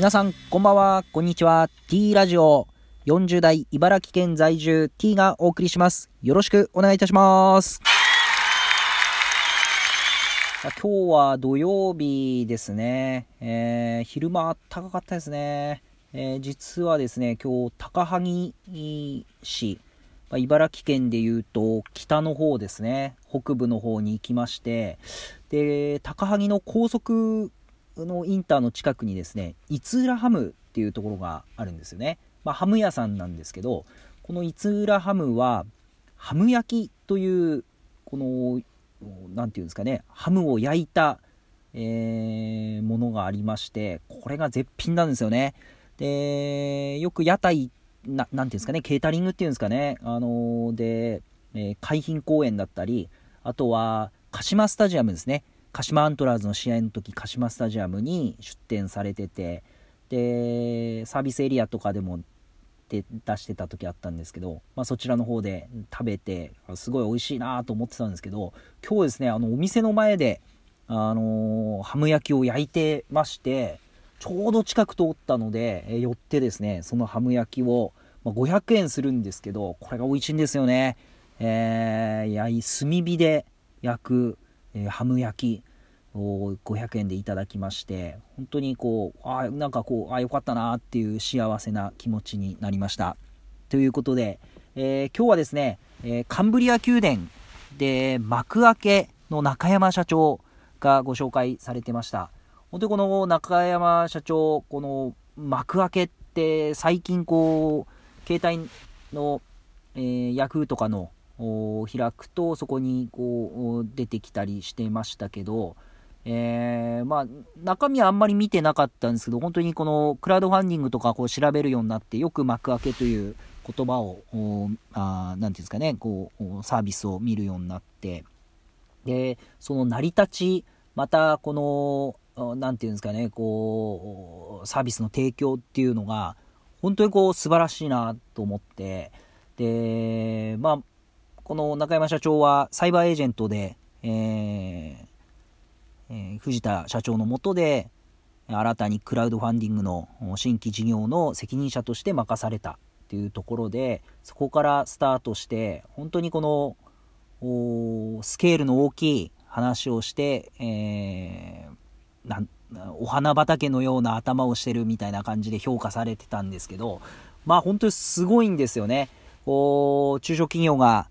皆さん、こんばんは、こんにちは。T ラジオ40代茨城県在住 T がお送りします。よろしくお願いいたします。今日は土曜日ですね。えー、昼間高かったですね。えー、実はですね、今日高萩市、まあ、茨城県でいうと北の方ですね、北部の方に行きまして、で、高萩の高速のインターの近くにですね、逸浦ハムっていうところがあるんですよね。まあ、ハム屋さんなんですけど、この逸浦ハムは、ハム焼きという、この、なんていうんですかね、ハムを焼いた、えー、ものがありまして、これが絶品なんですよね。で、よく屋台、ななんていうんですかね、ケータリングっていうんですかね、あのー、で、えー、海浜公園だったり、あとは、鹿島スタジアムですね。鹿島アントラーズの試合の時鹿島スタジアムに出店されててでサービスエリアとかでもで出してた時あったんですけど、まあ、そちらの方で食べてすごい美味しいなと思ってたんですけど今日ですねあのお店の前で、あのー、ハム焼きを焼いてましてちょうど近く通ったので、寄ってですねそのハム焼きを、まあ、500円するんですけどこれが美味しいんですよね、えー、焼い炭火で焼くえー、ハム焼きを500円でいただきまして本当にこうあなんかこうあよかったなっていう幸せな気持ちになりました。ということで、えー、今日はですね、えー、カンブリア宮殿で幕開けの中山社長がご紹介されてました。本当にこの中山社長この幕開けって最近こう携帯の、えー、ヤフーとかの開くとそこにこう出てきたりしてましたけど、えー、まあ、中身はあんまり見てなかったんですけど本当にこのクラウドファンディングとかこう調べるようになってよく幕開けという言葉をあなんていうんですかねこうサービスを見るようになってでその成り立ちまたこのなんていうんですかねこうサービスの提供っていうのが本当にこう素晴らしいなと思ってでまあこの中山社長はサイバーエージェントで、えーえー、藤田社長のもとで新たにクラウドファンディングの新規事業の責任者として任されたというところでそこからスタートして本当にこのスケールの大きい話をして、えー、なんお花畑のような頭をしてるみたいな感じで評価されてたんですけどまあ本当にすごいんですよね。こう中小企業が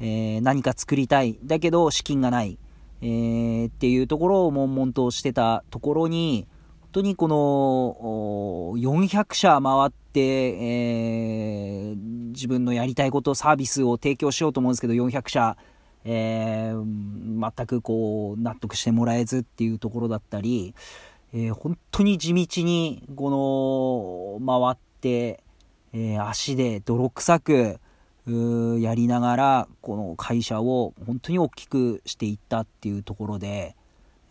えー、何か作りたい。だけど資金がない。えー、っていうところを悶々としてたところに、本当にこの400社回って、えー、自分のやりたいこと、サービスを提供しようと思うんですけど、400社、えー、全くこう納得してもらえずっていうところだったり、えー、本当に地道にこの回って、えー、足で泥臭く、やりながらこの会社を本当に大きくしていったっていうところで、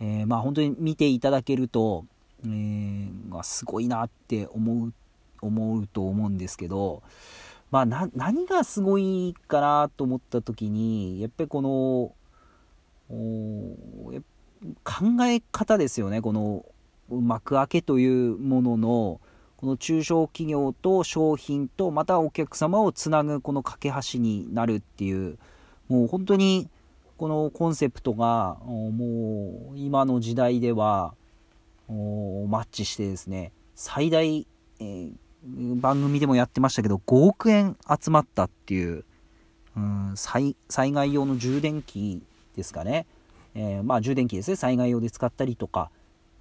えー、まあ本当に見ていただけると、えー、すごいなって思う思うと思うんですけど、まあ、何がすごいかなと思った時にやっぱりこの考え方ですよねこの幕開けというもののこの中小企業と商品とまたお客様をつなぐこの架け橋になるっていうもう本当にこのコンセプトがもう今の時代ではマッチしてですね最大、えー、番組でもやってましたけど5億円集まったっていう、うん、災害用の充電器ですかね、えー、まあ充電器ですね。災害用で使ったりとか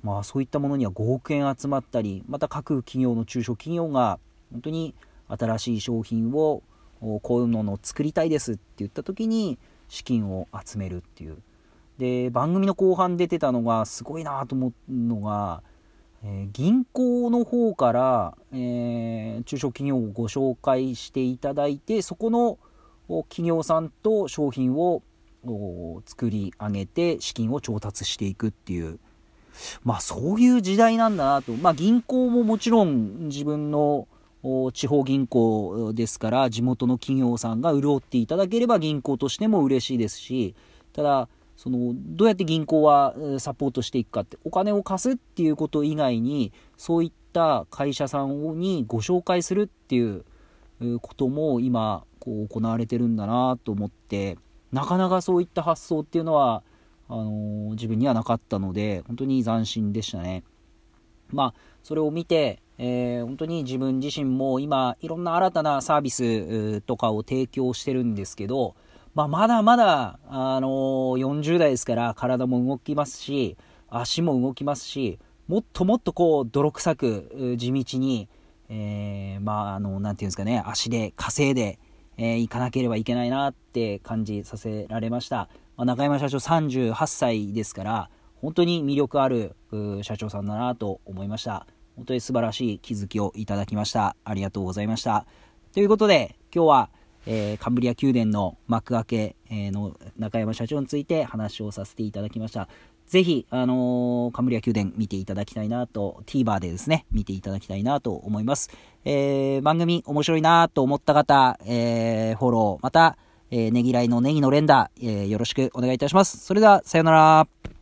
まあそういったものには5億円集まったりまた各企業の中小企業が本当に新しい商品をこういうものを作りたいですって言った時に資金を集めるっていう。で番組の後半出てたのがすごいなと思うのが、えー、銀行の方から、えー、中小企業をご紹介していただいてそこの企業さんと商品を作り上げて資金を調達していくっていう。まあそういう時代なんだなと。まあ銀行ももちろん自分の地方銀行ですから地元の企業さんが潤っていただければ銀行としても嬉しいですし、ただそのどうやって銀行はサポートしていくかってお金を貸すっていうこと以外にそういった会社さんにご紹介するっていうことも今こう行われてるんだなと思ってなかなかそういった発想っていうのはあのー、自分にはなかったので本当に斬新でしたね。まあそれを見て、えー、本当に自分自身も今いろんな新たなサービスとかを提供してるんですけど、まあ、まだまだ、あのー、40代ですから体も動きますし足も動きますしもっともっとこう泥臭く地道に、えー、まああのなんていうんですかね足で稼いで、えー、行かなければいけないなって感じさせられました、まあ、中山社長38歳ですから本当に魅力ある社長さんだなと思いました。本当に素晴らしい気づきをいただきました。ありがとうございました。ということで、今日は、えー、カンブリア宮殿の幕開け、の中山社長について話をさせていただきました。ぜひ、あのー、カムリア宮殿見ていただきたいなと、TVer でですね、見ていただきたいなと思います。えー、番組面白いなと思った方、えー、フォロー、また、えー、ねぎらいのネギの連打、えー、よろしくお願いいたします。それでは、さようなら。